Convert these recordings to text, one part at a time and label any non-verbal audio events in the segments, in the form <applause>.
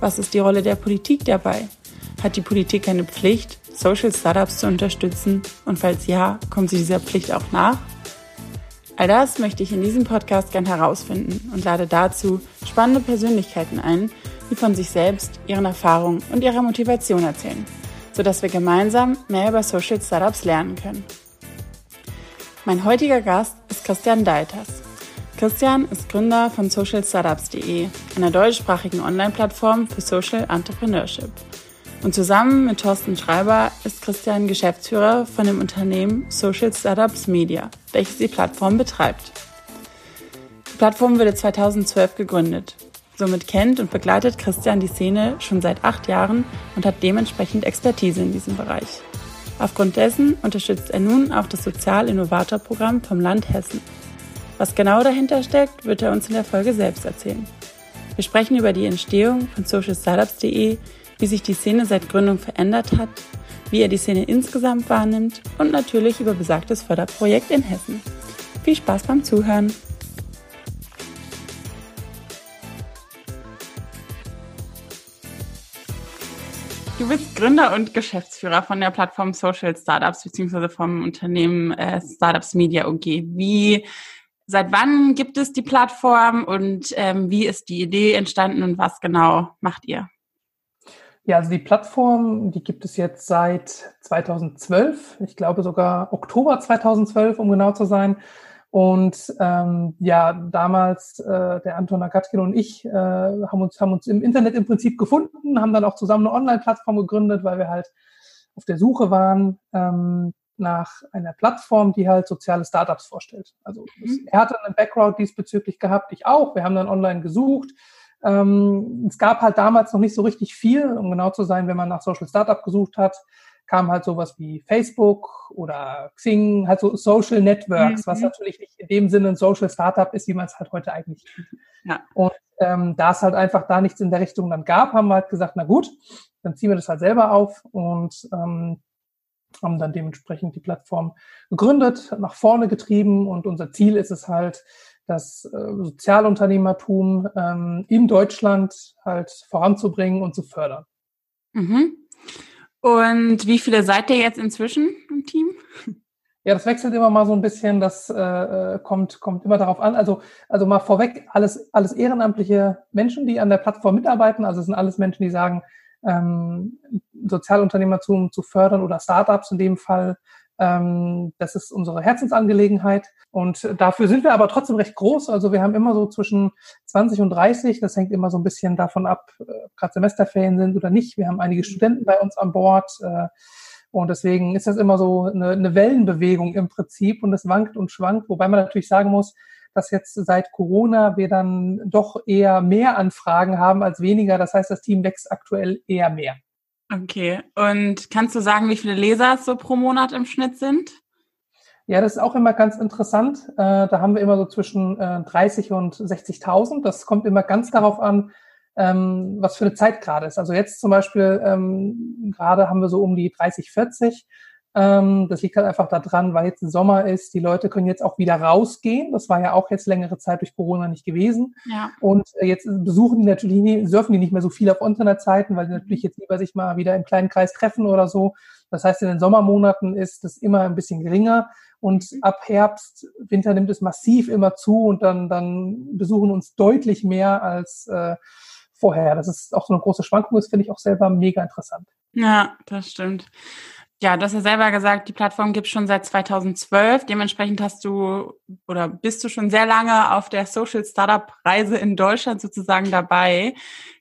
was ist die Rolle der Politik dabei? Hat die Politik eine Pflicht, Social Startups zu unterstützen? Und falls ja, kommt sie dieser Pflicht auch nach? All das möchte ich in diesem Podcast gern herausfinden und lade dazu spannende Persönlichkeiten ein, die von sich selbst, ihren Erfahrungen und ihrer Motivation erzählen, sodass wir gemeinsam mehr über Social Startups lernen können. Mein heutiger Gast ist Christian Deiters. Christian ist Gründer von socialstartups.de, einer deutschsprachigen Online-Plattform für Social Entrepreneurship. Und zusammen mit Thorsten Schreiber ist Christian Geschäftsführer von dem Unternehmen Social Startups Media, welches die Plattform betreibt. Die Plattform wurde 2012 gegründet. Somit kennt und begleitet Christian die Szene schon seit acht Jahren und hat dementsprechend Expertise in diesem Bereich. Aufgrund dessen unterstützt er nun auch das Sozial-Innovator-Programm vom Land Hessen. Was genau dahinter steckt, wird er uns in der Folge selbst erzählen. Wir sprechen über die Entstehung von socialstartups.de, wie sich die Szene seit Gründung verändert hat, wie er die Szene insgesamt wahrnimmt und natürlich über besagtes Förderprojekt in Hessen. Viel Spaß beim Zuhören! Du bist Gründer und Geschäftsführer von der Plattform Social Startups bzw. vom Unternehmen äh, Startups Media OG. Wie Seit wann gibt es die Plattform und ähm, wie ist die Idee entstanden und was genau macht ihr? Ja, also die Plattform, die gibt es jetzt seit 2012, ich glaube sogar Oktober 2012, um genau zu sein. Und ähm, ja, damals äh, der Anton Agatkin und ich äh, haben, uns, haben uns im Internet im Prinzip gefunden, haben dann auch zusammen eine Online-Plattform gegründet, weil wir halt auf der Suche waren ähm, nach einer Plattform, die halt soziale Startups vorstellt. Also mhm. er hatte einen Background diesbezüglich gehabt, ich auch. Wir haben dann online gesucht. Ähm, es gab halt damals noch nicht so richtig viel, um genau zu sein, wenn man nach Social Startup gesucht hat, kam halt sowas wie Facebook oder Xing, halt so Social Networks, mhm. was natürlich nicht in dem Sinne ein Social Startup ist, wie man es halt heute eigentlich kennt. Ja. Und ähm, da es halt einfach da nichts in der Richtung dann gab, haben wir halt gesagt, na gut, dann ziehen wir das halt selber auf und ähm, haben dann dementsprechend die Plattform gegründet, nach vorne getrieben und unser Ziel ist es halt, das äh, Sozialunternehmertum ähm, in Deutschland halt voranzubringen und zu fördern. Mhm. Und wie viele seid ihr jetzt inzwischen im Team? Ja, das wechselt immer mal so ein bisschen. Das äh, äh kommt, kommt immer darauf an. Also, also mal vorweg, alles, alles ehrenamtliche Menschen, die an der Plattform mitarbeiten. Also es sind alles Menschen, die sagen, ähm, Sozialunternehmertum zu fördern oder Startups in dem Fall. Ähm, das ist unsere Herzensangelegenheit. Und dafür sind wir aber trotzdem recht groß. Also wir haben immer so zwischen 20 und 30. Das hängt immer so ein bisschen davon ab, äh, gerade Semesterferien sind oder nicht. Wir haben einige Studenten bei uns an Bord. Äh, und deswegen ist das immer so eine, eine Wellenbewegung im Prinzip und es wankt und schwankt, wobei man natürlich sagen muss, dass jetzt seit Corona wir dann doch eher mehr Anfragen haben als weniger. Das heißt, das Team wächst aktuell eher mehr. Okay. Und kannst du sagen, wie viele Leser es so pro Monat im Schnitt sind? Ja, das ist auch immer ganz interessant. Äh, da haben wir immer so zwischen äh, 30 und 60.000. Das kommt immer ganz darauf an, ähm, was für eine Zeit gerade ist. Also jetzt zum Beispiel, ähm, gerade haben wir so um die 30, 40. Ähm, das liegt halt einfach daran, weil jetzt Sommer ist. Die Leute können jetzt auch wieder rausgehen. Das war ja auch jetzt längere Zeit durch Corona nicht gewesen. Ja. Und äh, jetzt besuchen die natürlich, nie, surfen die nicht mehr so viel auf Internetzeiten, weil die natürlich jetzt lieber sich mal wieder im kleinen Kreis treffen oder so. Das heißt, in den Sommermonaten ist das immer ein bisschen geringer. Und ab Herbst, Winter nimmt es massiv immer zu und dann, dann besuchen uns deutlich mehr als äh, vorher. Das ist auch so eine große Schwankung, das finde ich auch selber mega interessant. Ja, das stimmt. Ja, du hast ja selber gesagt, die Plattform gibt es schon seit 2012. Dementsprechend hast du oder bist du schon sehr lange auf der Social Startup Reise in Deutschland sozusagen dabei.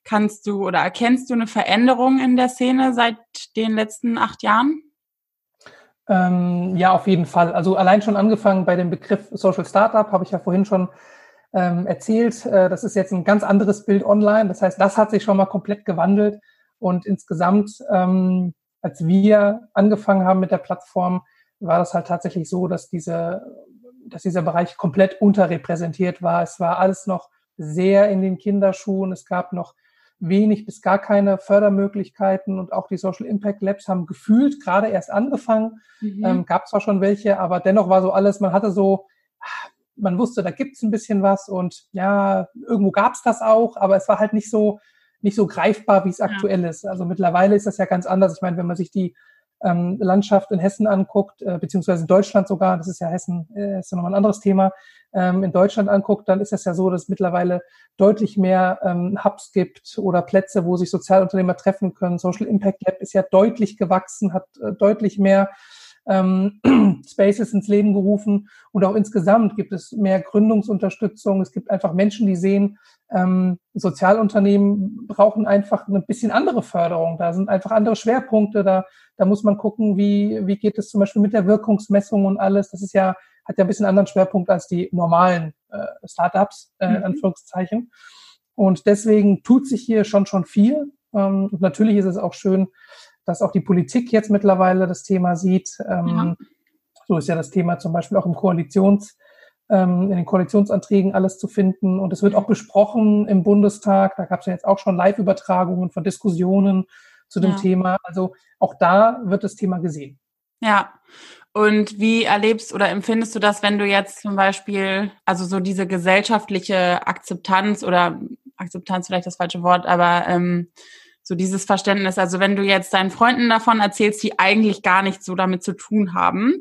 Kannst du oder erkennst du eine Veränderung in der Szene seit den letzten acht Jahren? Ähm, ja, auf jeden Fall. Also allein schon angefangen bei dem Begriff Social Startup habe ich ja vorhin schon ähm, erzählt. Äh, das ist jetzt ein ganz anderes Bild online. Das heißt, das hat sich schon mal komplett gewandelt. Und insgesamt, ähm, als wir angefangen haben mit der Plattform, war das halt tatsächlich so, dass diese, dass dieser Bereich komplett unterrepräsentiert war. Es war alles noch sehr in den Kinderschuhen. Es gab noch wenig bis gar keine Fördermöglichkeiten und auch die Social Impact Labs haben gefühlt gerade erst angefangen. Mhm. Ähm, gab zwar schon welche, aber dennoch war so alles, man hatte so, man wusste, da gibt's ein bisschen was und ja, irgendwo gab's das auch, aber es war halt nicht so, nicht so greifbar, wie es aktuell ja. ist. Also mittlerweile ist das ja ganz anders. Ich meine, wenn man sich die ähm, Landschaft in Hessen anguckt, äh, beziehungsweise in Deutschland sogar, das ist ja Hessen, äh, ist ja nochmal ein anderes Thema, ähm, in Deutschland anguckt, dann ist es ja so, dass es mittlerweile deutlich mehr ähm, Hubs gibt oder Plätze, wo sich Sozialunternehmer treffen können. Social Impact Lab ist ja deutlich gewachsen, hat äh, deutlich mehr ähm, <clears throat> Spaces ins Leben gerufen und auch insgesamt gibt es mehr Gründungsunterstützung. Es gibt einfach Menschen, die sehen, ähm, Sozialunternehmen brauchen einfach eine bisschen andere Förderung. Da sind einfach andere Schwerpunkte. Da, da muss man gucken, wie, wie geht es zum Beispiel mit der Wirkungsmessung und alles. Das ist ja, hat ja ein bisschen anderen Schwerpunkt als die normalen äh, Startups, äh, in mhm. Anführungszeichen. Und deswegen tut sich hier schon schon viel. Ähm, und natürlich ist es auch schön, dass auch die Politik jetzt mittlerweile das Thema sieht. Ähm, ja. So ist ja das Thema zum Beispiel auch im Koalitions, ähm, in den Koalitionsanträgen alles zu finden. Und es wird auch besprochen im Bundestag. Da gab es ja jetzt auch schon Live-Übertragungen von Diskussionen zu dem ja. Thema. Also auch da wird das Thema gesehen. Ja. Und wie erlebst oder empfindest du das, wenn du jetzt zum Beispiel, also so diese gesellschaftliche Akzeptanz oder Akzeptanz vielleicht das falsche Wort, aber ähm, so dieses Verständnis. Also wenn du jetzt deinen Freunden davon erzählst, die eigentlich gar nichts so damit zu tun haben,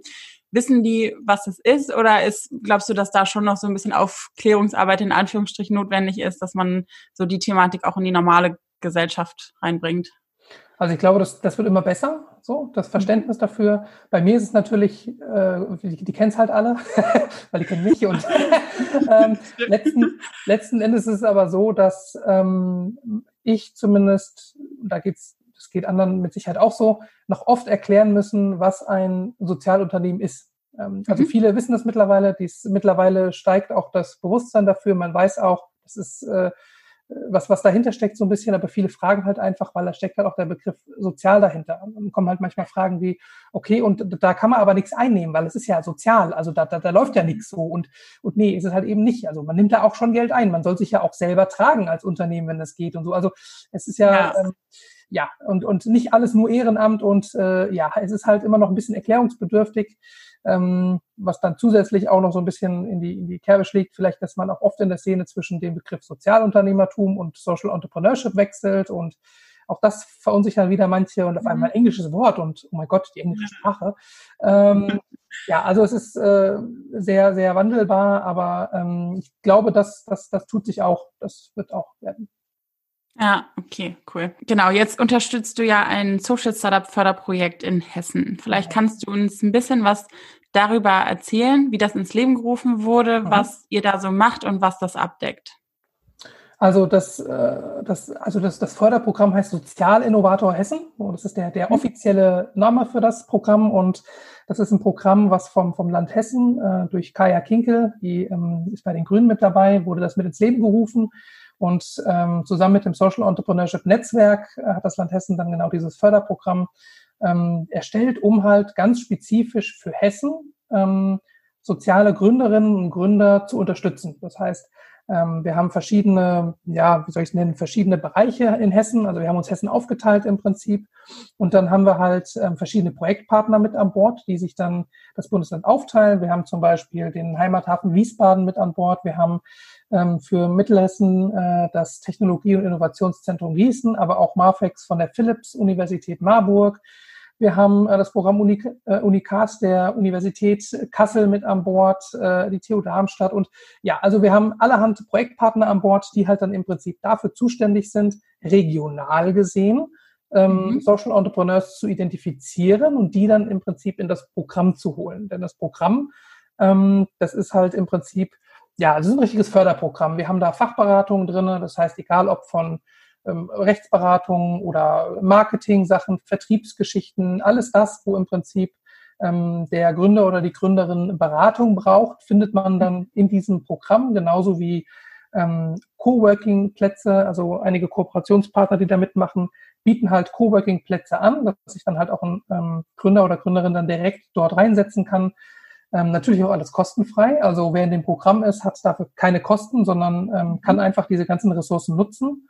wissen die, was es ist? Oder ist, glaubst du, dass da schon noch so ein bisschen Aufklärungsarbeit in Anführungsstrichen notwendig ist, dass man so die Thematik auch in die normale Gesellschaft reinbringt? Also ich glaube, das, das wird immer besser, so das Verständnis dafür. Bei mir ist es natürlich, äh, die, die kennen es halt alle, <laughs> weil die kennen mich. Und <laughs> ähm, letzten, letzten Endes ist es aber so, dass ähm, ich zumindest, da geht's, das geht anderen mit Sicherheit auch so, noch oft erklären müssen, was ein Sozialunternehmen ist. Ähm, also mhm. viele wissen das mittlerweile, dies, mittlerweile steigt auch das Bewusstsein dafür. Man weiß auch, das ist äh, was, was dahinter steckt so ein bisschen, aber viele fragen halt einfach, weil da steckt halt auch der Begriff sozial dahinter. Und kommen halt manchmal Fragen wie, okay, und da kann man aber nichts einnehmen, weil es ist ja sozial, also da, da, da läuft ja nichts so. Und, und nee, ist es halt eben nicht. Also man nimmt da auch schon Geld ein. Man soll sich ja auch selber tragen als Unternehmen, wenn das geht und so. Also es ist ja, ja. Ähm, ja, und, und nicht alles nur Ehrenamt und äh, ja, es ist halt immer noch ein bisschen erklärungsbedürftig ähm, was dann zusätzlich auch noch so ein bisschen in die, in die Kerbe schlägt, vielleicht, dass man auch oft in der Szene zwischen dem Begriff Sozialunternehmertum und Social Entrepreneurship wechselt und auch das verunsichert wieder manche und auf mhm. einmal ein englisches Wort und oh mein Gott, die englische Sprache. Ähm, ja, also es ist äh, sehr, sehr wandelbar, aber ähm, ich glaube, dass das, das tut sich auch, das wird auch werden. Ja, okay, cool. Genau, jetzt unterstützt du ja ein Social Startup Förderprojekt in Hessen. Vielleicht kannst du uns ein bisschen was darüber erzählen, wie das ins Leben gerufen wurde, mhm. was ihr da so macht und was das abdeckt. Also das, äh, das, also das, das Förderprogramm heißt Sozialinnovator Hessen. Das ist der, der mhm. offizielle Name für das Programm und das ist ein Programm, was vom, vom Land Hessen äh, durch Kaya Kinkel, die ähm, ist bei den Grünen mit dabei, wurde das mit ins Leben gerufen. Und ähm, zusammen mit dem Social Entrepreneurship Netzwerk äh, hat das Land Hessen dann genau dieses Förderprogramm ähm, erstellt, um halt ganz spezifisch für Hessen ähm, soziale Gründerinnen und Gründer zu unterstützen. Das heißt, ähm, wir haben verschiedene, ja, wie soll ich es nennen, verschiedene Bereiche in Hessen. Also wir haben uns Hessen aufgeteilt im Prinzip. Und dann haben wir halt ähm, verschiedene Projektpartner mit an Bord, die sich dann das Bundesland aufteilen. Wir haben zum Beispiel den Heimathafen Wiesbaden mit an Bord. Wir haben ähm, für Mittelhessen äh, das Technologie- und Innovationszentrum Gießen, aber auch Marfex von der Philips-Universität Marburg. Wir haben äh, das Programm Unik, äh, Unikat der Universität Kassel mit an Bord, äh, die TU Darmstadt und ja, also wir haben allerhand Projektpartner an Bord, die halt dann im Prinzip dafür zuständig sind, regional gesehen, ähm, mhm. Social Entrepreneurs zu identifizieren und die dann im Prinzip in das Programm zu holen. Denn das Programm, ähm, das ist halt im Prinzip ja, es ist ein richtiges Förderprogramm. Wir haben da Fachberatungen drinne, das heißt, egal ob von ähm, Rechtsberatungen oder Marketing-Sachen, Vertriebsgeschichten, alles das, wo im Prinzip ähm, der Gründer oder die Gründerin Beratung braucht, findet man dann in diesem Programm, genauso wie ähm, Coworking-Plätze, also einige Kooperationspartner, die da mitmachen, bieten halt Coworking-Plätze an, dass sich dann halt auch ein ähm, Gründer oder Gründerin dann direkt dort reinsetzen kann. Ähm, natürlich auch alles kostenfrei. Also wer in dem Programm ist, hat dafür keine Kosten, sondern ähm, kann einfach diese ganzen Ressourcen nutzen.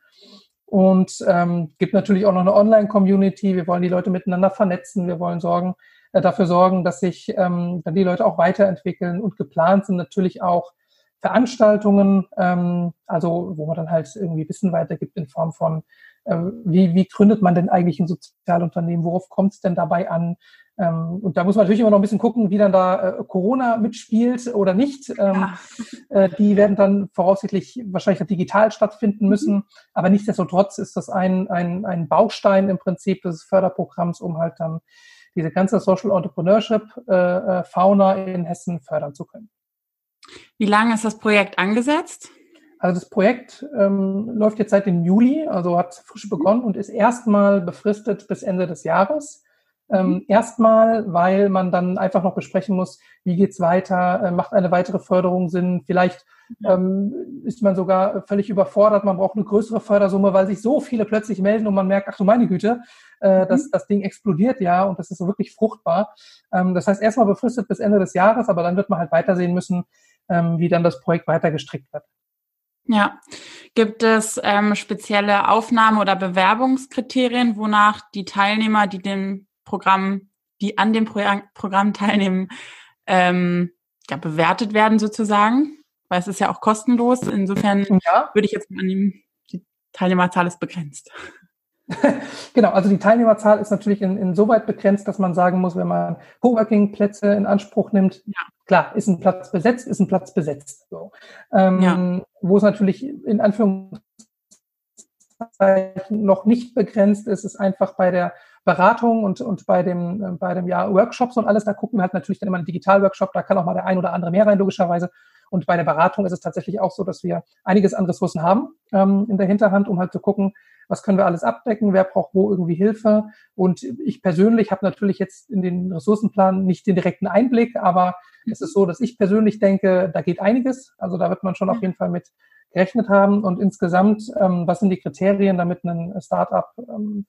Und ähm, gibt natürlich auch noch eine Online-Community. Wir wollen die Leute miteinander vernetzen. Wir wollen sorgen, äh, dafür sorgen, dass sich ähm, dann die Leute auch weiterentwickeln. Und geplant sind natürlich auch Veranstaltungen, ähm, also wo man dann halt irgendwie Wissen weitergibt in Form von, wie, wie gründet man denn eigentlich ein Sozialunternehmen, worauf kommt es denn dabei an? Ähm, und da muss man natürlich immer noch ein bisschen gucken, wie dann da äh, Corona mitspielt oder nicht. Ähm, ja. äh, die werden dann voraussichtlich wahrscheinlich digital stattfinden mhm. müssen. Mhm. Aber nichtsdestotrotz ist das ein, ein, ein Baustein im Prinzip des Förderprogramms, um halt dann diese ganze Social Entrepreneurship äh Fauna in Hessen fördern zu können. Wie lange ist das Projekt angesetzt? Also das Projekt ähm, läuft jetzt seit dem Juli, also hat frisch mhm. begonnen und ist erstmal befristet bis Ende des Jahres. Ähm, mhm. erstmal, weil man dann einfach noch besprechen muss, wie geht's weiter, äh, macht eine weitere Förderung Sinn, vielleicht ähm, ist man sogar völlig überfordert, man braucht eine größere Fördersumme, weil sich so viele plötzlich melden und man merkt, ach du meine Güte, äh, mhm. das, das Ding explodiert ja und das ist so wirklich fruchtbar. Ähm, das heißt, erstmal befristet bis Ende des Jahres, aber dann wird man halt weitersehen müssen, ähm, wie dann das Projekt weiter gestrickt wird. Ja. Gibt es ähm, spezielle Aufnahme- oder Bewerbungskriterien, wonach die Teilnehmer, die dem Programm, die an dem Pro Programm teilnehmen, ähm, ja, bewertet werden sozusagen? Weil es ist ja auch kostenlos. Insofern ja. würde ich jetzt annehmen, die Teilnehmerzahl ist begrenzt. <laughs> genau, also die Teilnehmerzahl ist natürlich in, insoweit begrenzt, dass man sagen muss, wenn man Coworking-Plätze in Anspruch nimmt, ja. Klar, ist ein Platz besetzt, ist ein Platz besetzt. So. Ähm, ja. Wo es natürlich in Anführungszeichen noch nicht begrenzt ist, ist einfach bei der Beratung und, und bei dem, bei dem ja, Workshops und alles, da gucken wir halt natürlich dann immer einen Digital-Workshop, da kann auch mal der ein oder andere mehr rein, logischerweise. Und bei der Beratung ist es tatsächlich auch so, dass wir einiges an Ressourcen haben ähm, in der Hinterhand, um halt zu gucken, was können wir alles abdecken, wer braucht wo irgendwie Hilfe. Und ich persönlich habe natürlich jetzt in den Ressourcenplan nicht den direkten Einblick, aber es ist so, dass ich persönlich denke, da geht einiges. Also da wird man schon auf jeden Fall mit gerechnet haben. Und insgesamt, ähm, was sind die Kriterien, damit ein Startup ähm,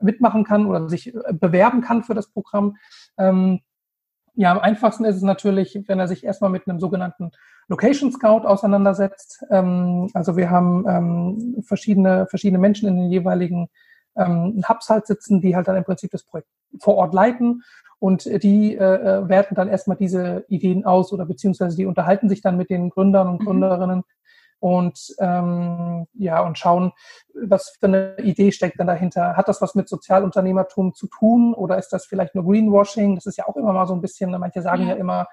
mitmachen kann oder sich bewerben kann für das Programm? Ähm, ja, am einfachsten ist es natürlich, wenn er sich erstmal mit einem sogenannten Location Scout auseinandersetzt. Ähm, also wir haben ähm, verschiedene, verschiedene Menschen in den jeweiligen ähm, Hubs halt sitzen, die halt dann im Prinzip das Projekt vor Ort leiten und die äh, äh werten dann erstmal diese Ideen aus oder beziehungsweise die unterhalten sich dann mit den Gründern und mhm. Gründerinnen und ähm, ja und schauen, was für eine Idee steckt denn dahinter. Hat das was mit Sozialunternehmertum zu tun oder ist das vielleicht nur Greenwashing? Das ist ja auch immer mal so ein bisschen, manche sagen ja, ja immer,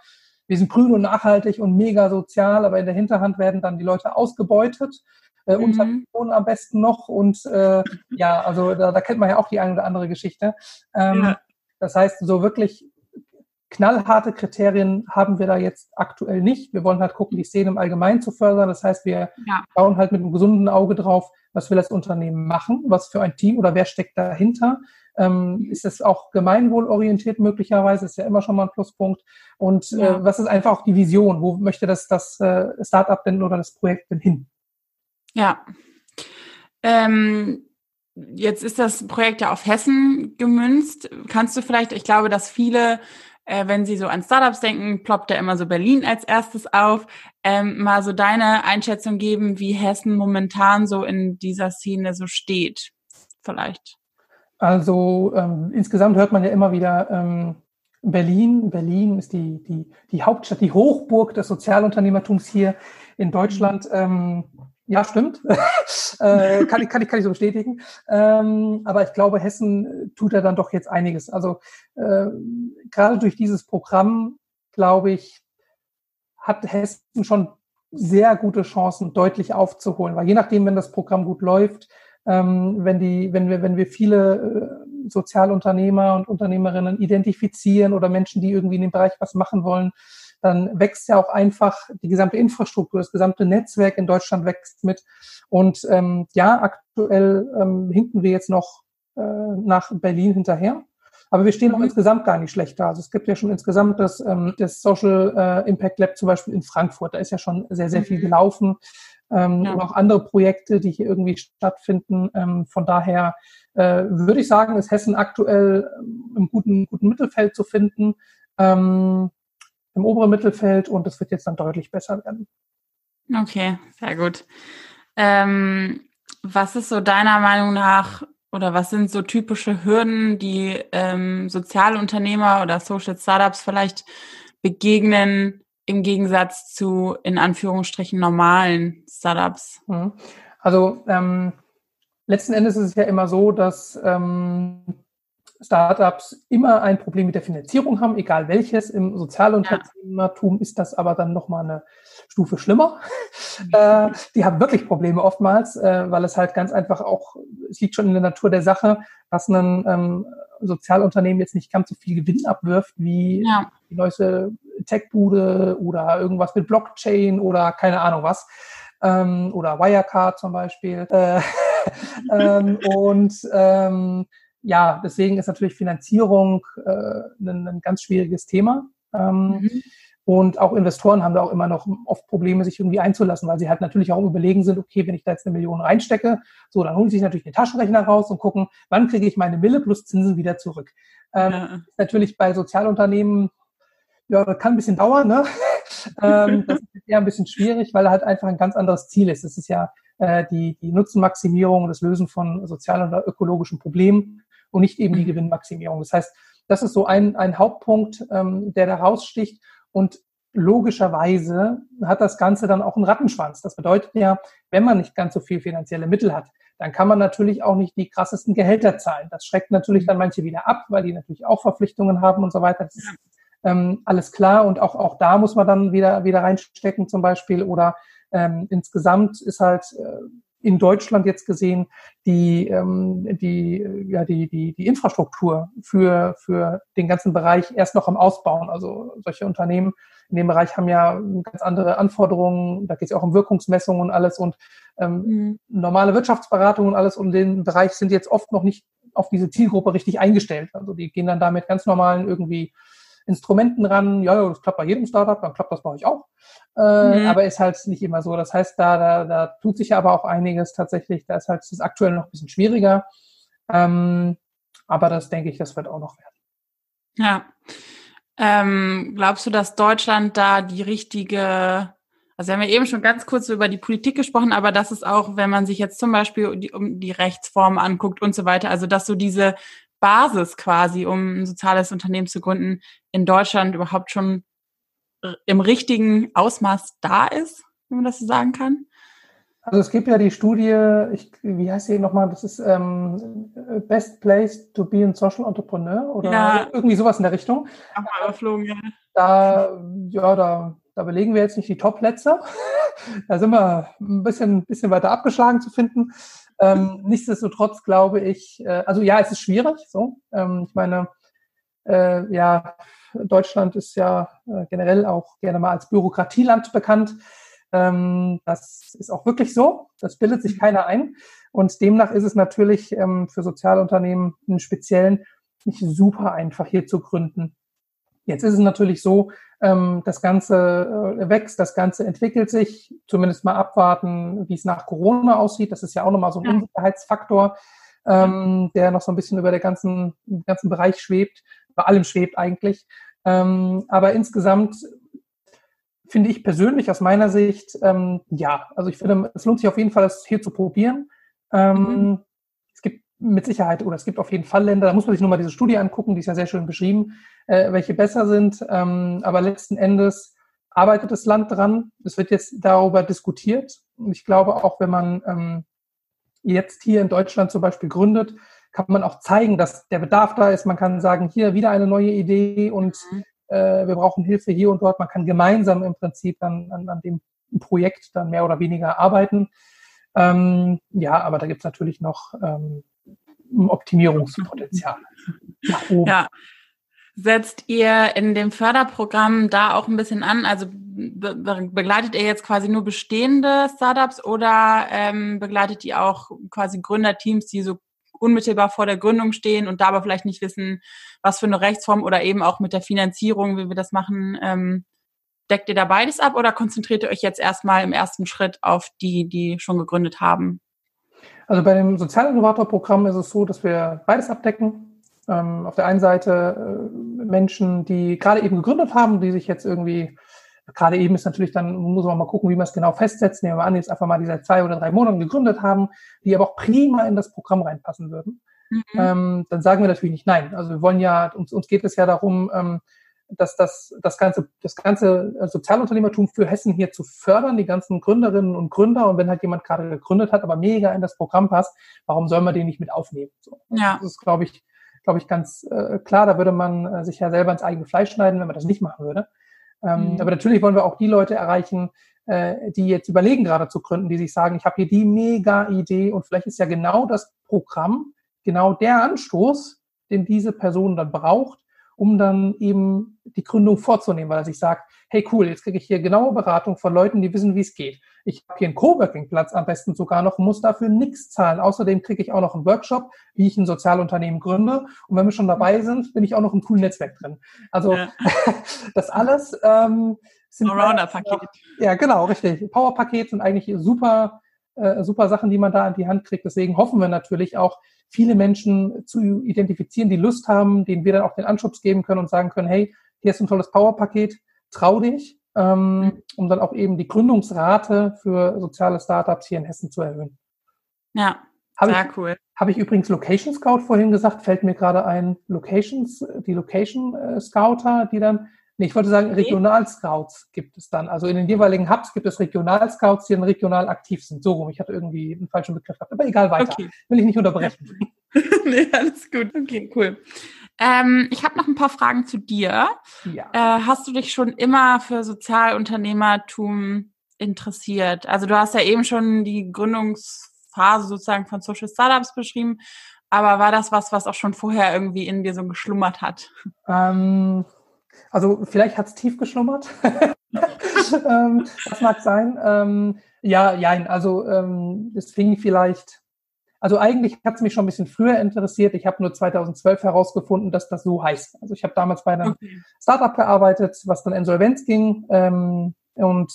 wir sind grün und nachhaltig und mega sozial, aber in der Hinterhand werden dann die Leute ausgebeutet. Äh, mhm. unter am besten noch und äh, ja, also da, da kennt man ja auch die eine oder andere Geschichte. Ähm, ja. Das heißt, so wirklich knallharte Kriterien haben wir da jetzt aktuell nicht. Wir wollen halt gucken, die Szene im Allgemeinen zu fördern. Das heißt, wir ja. schauen halt mit einem gesunden Auge drauf, was will das Unternehmen machen, was für ein Team oder wer steckt dahinter. Ähm, ist es auch gemeinwohlorientiert möglicherweise, ist ja immer schon mal ein Pluspunkt. Und äh, ja. äh, was ist einfach auch die Vision? Wo möchte das, das äh, Startup denn oder das Projekt denn hin? Ja. Ähm, jetzt ist das Projekt ja auf Hessen gemünzt. Kannst du vielleicht, ich glaube, dass viele äh, wenn Sie so an Startups denken, ploppt da immer so Berlin als erstes auf. Ähm, mal so deine Einschätzung geben, wie Hessen momentan so in dieser Szene so steht, vielleicht. Also ähm, insgesamt hört man ja immer wieder ähm, Berlin. Berlin ist die, die, die Hauptstadt, die Hochburg des Sozialunternehmertums hier in Deutschland. Ähm, ja, stimmt. <laughs> äh, kann, ich, kann, ich, kann ich so bestätigen. Ähm, aber ich glaube, Hessen tut ja dann doch jetzt einiges. Also äh, gerade durch dieses Programm, glaube ich, hat Hessen schon sehr gute Chancen, deutlich aufzuholen. Weil je nachdem, wenn das Programm gut läuft, ähm, wenn, die, wenn, wir, wenn wir viele äh, Sozialunternehmer und Unternehmerinnen identifizieren oder Menschen, die irgendwie in dem Bereich was machen wollen, dann wächst ja auch einfach die gesamte Infrastruktur, das gesamte Netzwerk in Deutschland wächst mit. Und ähm, ja, aktuell ähm, hinken wir jetzt noch äh, nach Berlin hinterher. Aber wir stehen auch mhm. insgesamt gar nicht schlecht da. Also es gibt ja schon insgesamt das, ähm, das Social äh, Impact Lab zum Beispiel in Frankfurt. Da ist ja schon sehr, sehr viel mhm. gelaufen. ähm, ja. und auch andere Projekte, die hier irgendwie stattfinden. Ähm, von daher äh, würde ich sagen, ist Hessen aktuell ähm, im guten, guten Mittelfeld zu finden, ähm, im oberen Mittelfeld und es wird jetzt dann deutlich besser werden. Okay, sehr gut. Ähm, was ist so deiner Meinung nach oder was sind so typische Hürden, die ähm, Sozialunternehmer oder Social Startups vielleicht begegnen im Gegensatz zu in Anführungsstrichen normalen Startups? Mhm. Also ähm, letzten Endes ist es ja immer so, dass ähm, Startups immer ein Problem mit der Finanzierung haben, egal welches. Im Sozialunternehmertum ja. ist das aber dann nochmal eine Stufe schlimmer. Mhm. äh, die haben wirklich Probleme oftmals, äh, weil es halt ganz einfach auch, es liegt schon in der Natur der Sache, dass ein ähm, Sozialunternehmen jetzt nicht ganz so viel Gewinn abwirft wie ja. die neueste Tech-Bude oder irgendwas mit Blockchain oder keine Ahnung was. Ähm, oder Wirecard zum Beispiel. Äh, <laughs> ähm, und ähm, ja, deswegen ist natürlich Finanzierung äh, ein, ein ganz schwieriges Thema. Ähm, mhm. Und auch Investoren haben da auch immer noch oft Probleme, sich irgendwie einzulassen, weil sie halt natürlich auch überlegen sind, okay, wenn ich da jetzt eine Million reinstecke, so, dann holen sie sich natürlich den Taschenrechner raus und gucken, wann kriege ich meine Mille plus Zinsen wieder zurück. Ähm, ja. Natürlich bei Sozialunternehmen, ja, das kann ein bisschen dauern, ne? <laughs> ähm, das ist eher ein bisschen schwierig, weil halt einfach ein ganz anderes Ziel ist. Es ist ja äh, die, die Nutzenmaximierung, das Lösen von sozialen oder ökologischen Problemen und nicht eben die mhm. Gewinnmaximierung. Das heißt, das ist so ein, ein Hauptpunkt, ähm, der da raussticht. Und logischerweise hat das Ganze dann auch einen Rattenschwanz. Das bedeutet ja, wenn man nicht ganz so viel finanzielle Mittel hat, dann kann man natürlich auch nicht die krassesten Gehälter zahlen. Das schreckt natürlich dann manche wieder ab, weil die natürlich auch Verpflichtungen haben und so weiter. Das ist ähm, alles klar. Und auch, auch da muss man dann wieder, wieder reinstecken zum Beispiel. Oder ähm, insgesamt ist halt äh, in Deutschland jetzt gesehen die, ähm, die, ja, die, die, die Infrastruktur für, für den ganzen Bereich erst noch am Ausbauen. Also solche Unternehmen in dem Bereich haben ja ganz andere Anforderungen. Da geht es ja auch um Wirkungsmessungen und alles und ähm, mhm. normale Wirtschaftsberatung und alles um den Bereich sind jetzt oft noch nicht auf diese Zielgruppe richtig eingestellt. Also die gehen dann damit ganz normalen irgendwie Instrumenten ran. Ja, das klappt bei jedem Startup, dann klappt das bei euch auch. Äh, mhm. Aber ist halt nicht immer so. Das heißt, da, da, da tut sich aber auch einiges tatsächlich. Da ist halt das aktuell noch ein bisschen schwieriger. Ähm, aber das denke ich, das wird auch noch werden. Ja. Ähm, glaubst du, dass Deutschland da die richtige, also wir haben ja eben schon ganz kurz über die Politik gesprochen, aber das ist auch, wenn man sich jetzt zum Beispiel die, um die Rechtsform anguckt und so weiter, also dass so diese Basis quasi, um ein soziales Unternehmen zu gründen, in Deutschland überhaupt schon im richtigen Ausmaß da ist, wenn man das so sagen kann? Also es gibt ja die Studie, ich, wie heißt sie nochmal, das ist ähm, Best Place to be a Social Entrepreneur oder ja. irgendwie sowas in der Richtung. Auch überflogen, ja. Da, ja, da, da belegen wir jetzt nicht die Top-Plätze. <laughs> da sind wir ein bisschen, bisschen weiter abgeschlagen zu finden. Ähm, nichtsdestotrotz glaube ich, äh, also ja, es ist schwierig. So, ähm, ich meine, äh, ja, Deutschland ist ja äh, generell auch gerne mal als Bürokratieland bekannt. Ähm, das ist auch wirklich so. Das bildet sich keiner ein. Und demnach ist es natürlich ähm, für Sozialunternehmen im Speziellen nicht super einfach hier zu gründen. Jetzt ist es natürlich so, ähm, das Ganze äh, wächst, das Ganze entwickelt sich, zumindest mal abwarten, wie es nach Corona aussieht. Das ist ja auch nochmal so ein Unsicherheitsfaktor, ähm, der noch so ein bisschen über der ganzen, ganzen Bereich schwebt, bei allem schwebt eigentlich. Ähm, aber insgesamt finde ich persönlich aus meiner Sicht, ähm, ja, also ich finde, es lohnt sich auf jeden Fall, das hier zu probieren. Ähm, mhm. Mit Sicherheit, oder es gibt auf jeden Fall Länder, da muss man sich nur mal diese Studie angucken, die ist ja sehr schön beschrieben, äh, welche besser sind. Ähm, aber letzten Endes arbeitet das Land dran. Es wird jetzt darüber diskutiert. Und ich glaube auch, wenn man ähm, jetzt hier in Deutschland zum Beispiel gründet, kann man auch zeigen, dass der Bedarf da ist. Man kann sagen, hier wieder eine neue Idee und mhm äh, wir brauchen Hilfe hier und dort. Man kann gemeinsam im Prinzip dann an, an dem Projekt dann mehr oder weniger arbeiten. Ähm, ja, aber da gibt es natürlich noch ähm, Optimierungspotenzial. Ja. Setzt ihr in dem Förderprogramm da auch ein bisschen an? Also be begleitet ihr jetzt quasi nur bestehende Startups oder ähm, begleitet ihr auch quasi Gründerteams, die so unmittelbar vor der Gründung stehen und da aber vielleicht nicht wissen, was für eine Rechtsform oder eben auch mit der Finanzierung, wie wir das machen, ähm, deckt ihr da beides ab oder konzentriert ihr euch jetzt erstmal im ersten Schritt auf die, die schon gegründet haben? Also bei dem Sozialinnovator-Programm ist es so, dass wir beides abdecken. Ähm, auf der einen Seite äh, Menschen, die gerade eben gegründet haben, die sich jetzt irgendwie, gerade eben ist natürlich dann, muss man mal gucken, wie man es genau festsetzt. Nehmen wir an, jetzt einfach mal die seit zwei oder drei Monaten gegründet haben, die aber auch prima in das Programm reinpassen würden. Mhm. Ähm, dann sagen wir natürlich nicht nein. Also wir wollen ja, uns, uns geht es ja darum, ähm, dass das, das ganze, das ganze Sozialunternehmertum für Hessen hier zu fördern, die ganzen Gründerinnen und Gründer. Und wenn halt jemand gerade gegründet hat, aber mega in das Programm passt, warum soll man den nicht mit aufnehmen? So. Ja. Das ist, glaube ich, glaube ich, ganz äh, klar. Da würde man äh, sich ja selber ins eigene Fleisch schneiden, wenn man das nicht machen würde. Ähm, mhm. Aber natürlich wollen wir auch die Leute erreichen, äh, die jetzt überlegen, gerade zu gründen, die sich sagen, ich habe hier die mega Idee und vielleicht ist ja genau das Programm, genau der Anstoß, den diese Person dann braucht, um dann eben die Gründung vorzunehmen, weil er sich sagt, hey cool, jetzt kriege ich hier genaue Beratung von Leuten, die wissen, wie es geht. Ich habe hier einen Coworking-Platz am besten sogar noch muss dafür nichts zahlen. Außerdem kriege ich auch noch einen Workshop, wie ich ein Sozialunternehmen gründe. Und wenn wir schon dabei sind, bin ich auch noch im coolen Netzwerk drin. Also ja. <laughs> das alles ähm, sind Allrounder-Paket. Ja, genau, richtig. Power-Paket sind eigentlich super, äh, super Sachen, die man da an die Hand kriegt. Deswegen hoffen wir natürlich auch, viele Menschen zu identifizieren, die Lust haben, denen wir dann auch den Anschubs geben können und sagen können, hey, hier ist ein tolles Powerpaket, trau dich, ähm, mhm. um dann auch eben die Gründungsrate für soziale Startups hier in Hessen zu erhöhen. Ja, hab sehr ich, cool. Habe ich übrigens Location Scout vorhin gesagt, fällt mir gerade ein, Locations, die Location äh, Scouter, die dann Nee, ich wollte sagen, Regionalscouts gibt es dann. Also in den jeweiligen Hubs gibt es Regionalscouts, die dann regional aktiv sind. So rum. Ich hatte irgendwie einen falschen Begriff gehabt. Aber egal, weiter. Okay. Will ich nicht unterbrechen. <laughs> nee, alles gut. Okay, cool. Ähm, ich habe noch ein paar Fragen zu dir. Ja. Äh, hast du dich schon immer für Sozialunternehmertum interessiert? Also du hast ja eben schon die Gründungsphase sozusagen von Social Startups beschrieben. Aber war das was, was auch schon vorher irgendwie in dir so geschlummert hat? Ähm, also vielleicht hat es tief geschlummert. <laughs> <laughs> ähm, das mag sein. Ähm, ja, ja, also ähm, es fing vielleicht, also eigentlich hat es mich schon ein bisschen früher interessiert. Ich habe nur 2012 herausgefunden, dass das so heißt. Also ich habe damals bei einem okay. Startup gearbeitet, was dann Insolvenz ging. Und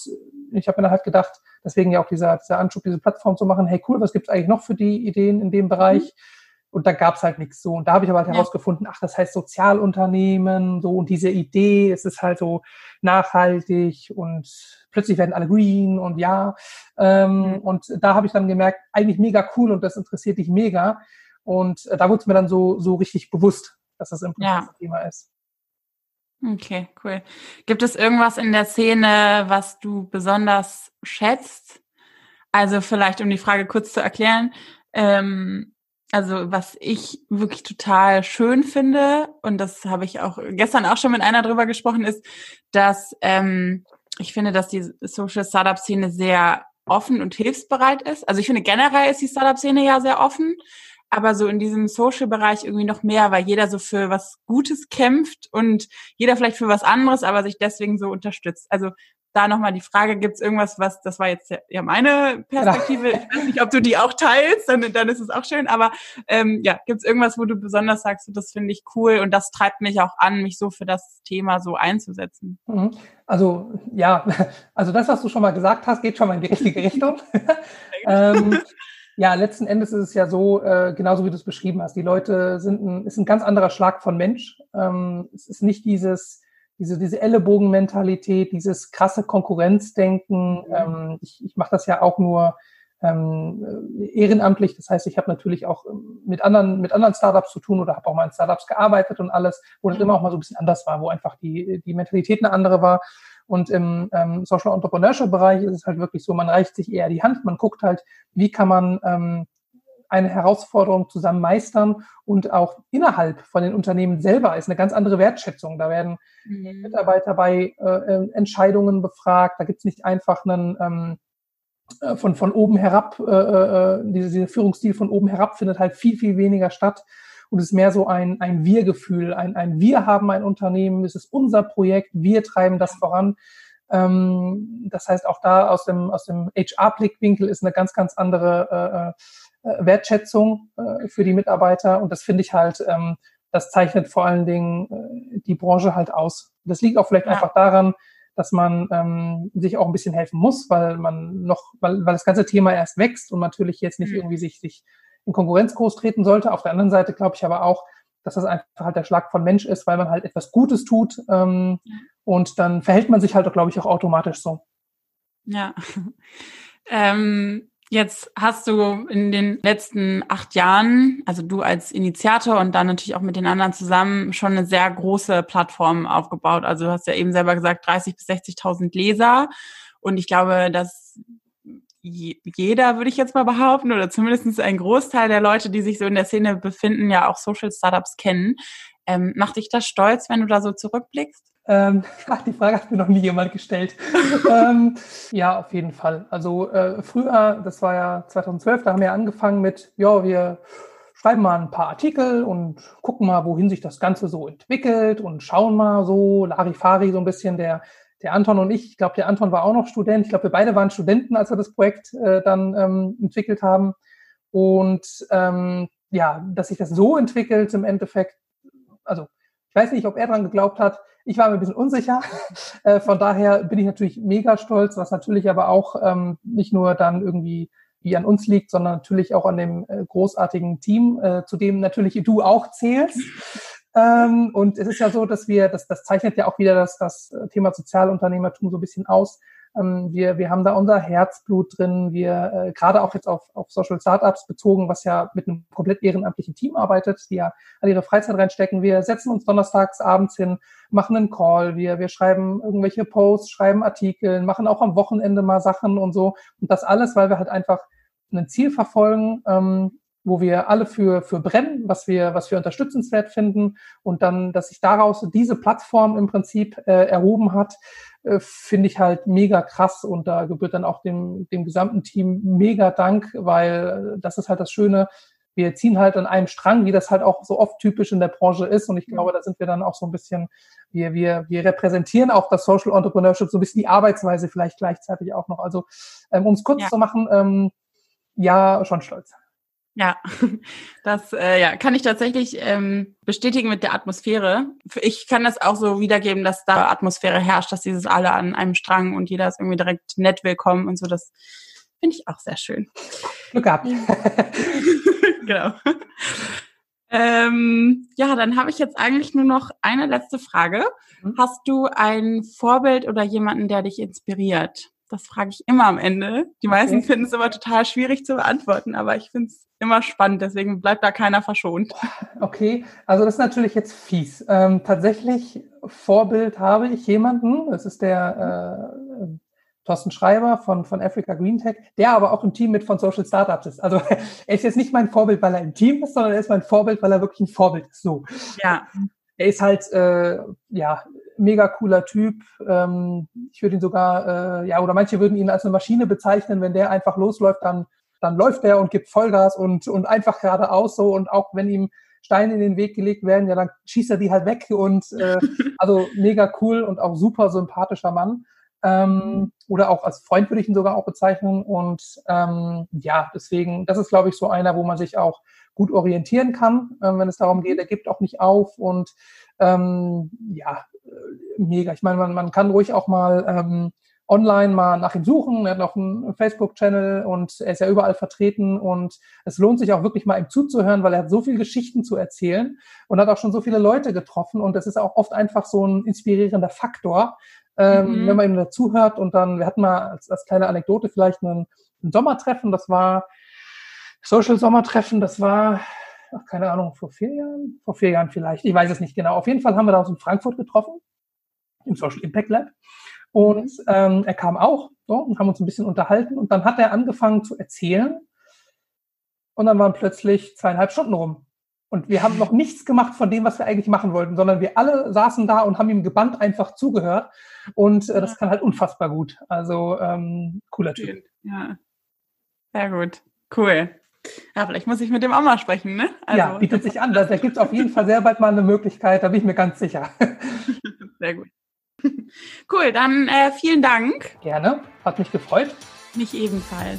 ich habe mir dann halt gedacht, deswegen ja auch dieser, dieser Anschub, diese Plattform zu machen, hey cool, was gibt es eigentlich noch für die Ideen in dem Bereich? Mhm. Und da gab's halt nichts so. Und da habe ich aber halt ja. herausgefunden, ach, das heißt Sozialunternehmen, so und diese Idee, es ist halt so nachhaltig und plötzlich werden alle green und ja. Ähm, mhm. Und da habe ich dann gemerkt, eigentlich mega cool und das interessiert dich mega. Und äh, da wurde es mir dann so, so richtig bewusst, dass das im Prinzip ja. das Thema ist. Okay, cool. Gibt es irgendwas in der Szene, was du besonders schätzt? Also vielleicht, um die Frage kurz zu erklären, ähm, also was ich wirklich total schön finde, und das habe ich auch gestern auch schon mit einer drüber gesprochen, ist, dass ähm, ich finde, dass die Social Startup Szene sehr offen und hilfsbereit ist. Also ich finde generell ist die Startup Szene ja sehr offen, aber so in diesem Social Bereich irgendwie noch mehr, weil jeder so für was Gutes kämpft und jeder vielleicht für was anderes, aber sich deswegen so unterstützt. Also da nochmal die Frage, gibt es irgendwas, was, das war jetzt ja meine Perspektive, ich weiß nicht, ob du die auch teilst, dann, dann ist es auch schön, aber ähm, ja, gibt es irgendwas, wo du besonders sagst, das finde ich cool und das treibt mich auch an, mich so für das Thema so einzusetzen? Mhm. Also ja, <laughs> also das, was du schon mal gesagt hast, geht schon mal in die richtige <laughs> Richtung. ähm, ja, letzten Endes ist es ja so, äh, genauso wie du es beschrieben hast. Die Leute sind ein, ist ein ganz anderer Schlag von Mensch. Ähm, es ist nicht dieses diese, diese Ellenbogenmentalität, dieses krasse Konkurrenzdenken. Mhm. Ähm, ich ich mache das ja auch nur ähm, ehrenamtlich. Das heißt, ich habe natürlich auch ähm, mit anderen, mit anderen Startups zu tun oder habe auch mal in Startups gearbeitet und alles, wo das mhm. immer auch mal so ein bisschen anders war, wo einfach die, die Mentalität eine andere war. Und im ähm, Social Entrepreneurship Bereich ist es halt wirklich so, man reicht sich eher die Hand, man guckt halt, wie kann man ähm, eine Herausforderung zusammen meistern und auch innerhalb von den Unternehmen selber ist eine ganz andere Wertschätzung. Da werden mhm. Mitarbeiter bei äh, äh Entscheidungen befragt. Da gibt es nicht einfach einen ähm, äh, von, von oben herab, äh, äh, diese, dieser Führungsstil von oben herab findet halt viel, viel weniger statt. Und es ist mehr so ein, ein Wir-Gefühl, ein, ein Wir haben ein Unternehmen, es ist unser Projekt, wir treiben das voran. Ähm, das heißt, auch da aus dem, aus dem HR-Blickwinkel ist eine ganz, ganz andere äh, Wertschätzung äh, für die Mitarbeiter. Und das finde ich halt, ähm, das zeichnet vor allen Dingen äh, die Branche halt aus. Das liegt auch vielleicht ja. einfach daran, dass man ähm, sich auch ein bisschen helfen muss, weil man noch, weil, weil das ganze Thema erst wächst und natürlich jetzt nicht mhm. irgendwie sich, sich in Konkurrenz groß treten sollte. Auf der anderen Seite glaube ich aber auch, dass das einfach halt der Schlag von Mensch ist, weil man halt etwas Gutes tut ähm, und dann verhält man sich halt, glaube ich, auch automatisch so. Ja. <laughs> Ähm, Jetzt hast du in den letzten acht Jahren, also du als Initiator und dann natürlich auch mit den anderen zusammen, schon eine sehr große Plattform aufgebaut. Also du hast ja eben selber gesagt, 30.000 bis 60.000 Leser. Und ich glaube, dass jeder, würde ich jetzt mal behaupten, oder zumindest ein Großteil der Leute, die sich so in der Szene befinden, ja auch Social Startups kennen. Ähm, macht dich das stolz, wenn du da so zurückblickst? Ähm, <laughs> die Frage hat mir noch nie jemand gestellt. <laughs> ähm, ja, auf jeden Fall. Also äh, früher, das war ja 2012, da haben wir angefangen mit, ja, wir schreiben mal ein paar Artikel und gucken mal, wohin sich das Ganze so entwickelt und schauen mal so Larifari so ein bisschen der der Anton und ich, ich glaube, der Anton war auch noch Student. Ich glaube, wir beide waren Studenten, als wir das Projekt äh, dann ähm, entwickelt haben. Und ähm, ja, dass sich das so entwickelt im Endeffekt, also ich weiß nicht, ob er dran geglaubt hat. Ich war mir ein bisschen unsicher. <laughs> Äh, von daher bin ich natürlich mega stolz, was natürlich aber auch ähm, nicht nur dann irgendwie wie an uns liegt, sondern natürlich auch an dem äh, großartigen Team, äh, zu dem natürlich du auch zählst. Ähm, und es ist ja so, dass wir, das, das zeichnet ja auch wieder das, das Thema Sozialunternehmertum so ein bisschen aus. Ähm, wir, wir haben da unser Herzblut drin. Wir, äh, gerade auch jetzt auf, auf Social Startups bezogen, was ja mit einem komplett ehrenamtlichen Team arbeitet, die ja an ihre Freizeit reinstecken. Wir setzen uns donnerstags abends hin, machen einen Call, wir, wir schreiben irgendwelche Posts, schreiben Artikel, machen auch am Wochenende mal Sachen und so. Und das alles, weil wir halt einfach ein Ziel verfolgen, ähm, wo wir alle für, für brennen, was wir, was wir unterstützenswert finden und dann, dass sich daraus diese Plattform im Prinzip äh, erhoben hat, äh, finde ich halt mega krass und da gebührt dann auch dem, dem gesamten Team mega Dank, weil das ist halt das Schöne, wir ziehen halt an einem Strang, wie das halt auch so oft typisch in der Branche ist. Und ich glaube, da sind wir dann auch so ein bisschen, wir, wir, wir repräsentieren auch das Social Entrepreneurship, so ein bisschen die Arbeitsweise vielleicht gleichzeitig auch noch. Also, ähm, um es kurz ja. zu machen, ähm, ja, schon stolz. Ja, <laughs> das äh, ja, kann ich tatsächlich ähm, bestätigen mit der Atmosphäre. Ich kann das auch so wiedergeben, dass da Atmosphäre herrscht, dass dieses alle an einem Strang und jeder ist irgendwie direkt nett willkommen und so. Das finde ich auch sehr schön. Glück gehabt. <laughs> genau. Ähm, ja, dann habe ich jetzt eigentlich nur noch eine letzte Frage. Mhm. Hast du ein Vorbild oder jemanden, der dich inspiriert? Das frage ich immer am Ende. Die meisten okay. finden es immer total schwierig zu beantworten, aber ich finde es immer spannend, deswegen bleibt da keiner verschont. <laughs> Okay, also das ist natürlich jetzt fies. Ähm, tatsächlich Vorbild habe ich jemanden, das ist der äh, Thorsten Schreiber von, von Africa Green Tech, der aber auch im Team mit von Social Startups ist. Also <laughs> er ist jetzt nicht mein Vorbild, weil er im Team ist, sondern er ist mein Vorbild, weil er wirklich ein Vorbild ist. So. Ja. Er ist halt, äh, ja, mega cooler Typ. Ähm, ich würde ihn sogar, äh, ja, oder manche würden ihn als eine Maschine bezeichnen. Wenn der einfach losläuft, dann, dann läuft er und gibt Vollgas und, und einfach geradeaus so. Und auch wenn ihm Steine in den Weg gelegt werden, ja, dann schießt er die halt weg. Und äh, <laughs> also mega cool und auch super sympathischer Mann. Ähm, oder auch als Freund würde ich ihn sogar auch bezeichnen. Und ähm, ja, deswegen, das ist, glaube ich, so einer, wo man sich auch gut orientieren kann, äh, wenn es darum geht, er gibt auch nicht auf und ähm, ja, mega. Ich meine, man, man kann ruhig auch mal ähm, online mal nach ihm suchen. Er hat noch einen Facebook-Channel und er ist ja überall vertreten und es lohnt sich auch wirklich mal ihm zuzuhören, weil er hat so viele Geschichten zu erzählen und hat auch schon so viele Leute getroffen und das ist auch oft einfach so ein inspirierender Faktor, ähm, mhm. wenn man ihm dazuhört und dann, wir hatten mal als, als kleine Anekdote vielleicht einen, ein Sommertreffen, das war Social Sommertreffen, das war ach, keine Ahnung, vor vier Jahren, vor vier Jahren vielleicht, ich weiß es nicht genau. Auf jeden Fall haben wir da uns in Frankfurt getroffen, im Social Impact Lab. Und ähm, er kam auch so, und haben uns ein bisschen unterhalten. Und dann hat er angefangen zu erzählen. Und dann waren plötzlich zweieinhalb Stunden rum. Und wir haben noch nichts gemacht von dem, was wir eigentlich machen wollten, sondern wir alle saßen da und haben ihm gebannt einfach zugehört. Und äh, das kann halt unfassbar gut. Also ähm, cooler Typ. Ja, sehr gut. Cool. Ja, vielleicht muss ich mit dem auch mal sprechen, ne? Also. Ja, bietet sich an. Da, gibt es auf <laughs> jeden Fall sehr bald mal eine Möglichkeit, da bin ich mir ganz sicher. <laughs> Sehr gut. <laughs> Cool, dann äh, vielen Dank. Gerne, hat mich gefreut. Mich ebenfalls.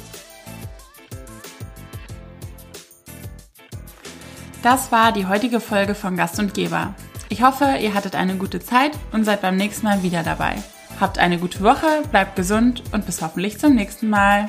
Das war die heutige Folge von Gast und Geber. Ich hoffe, ihr hattet eine gute Zeit und seid beim nächsten Mal wieder dabei. Habt eine gute Woche, bleibt gesund und bis hoffentlich zum nächsten Mal.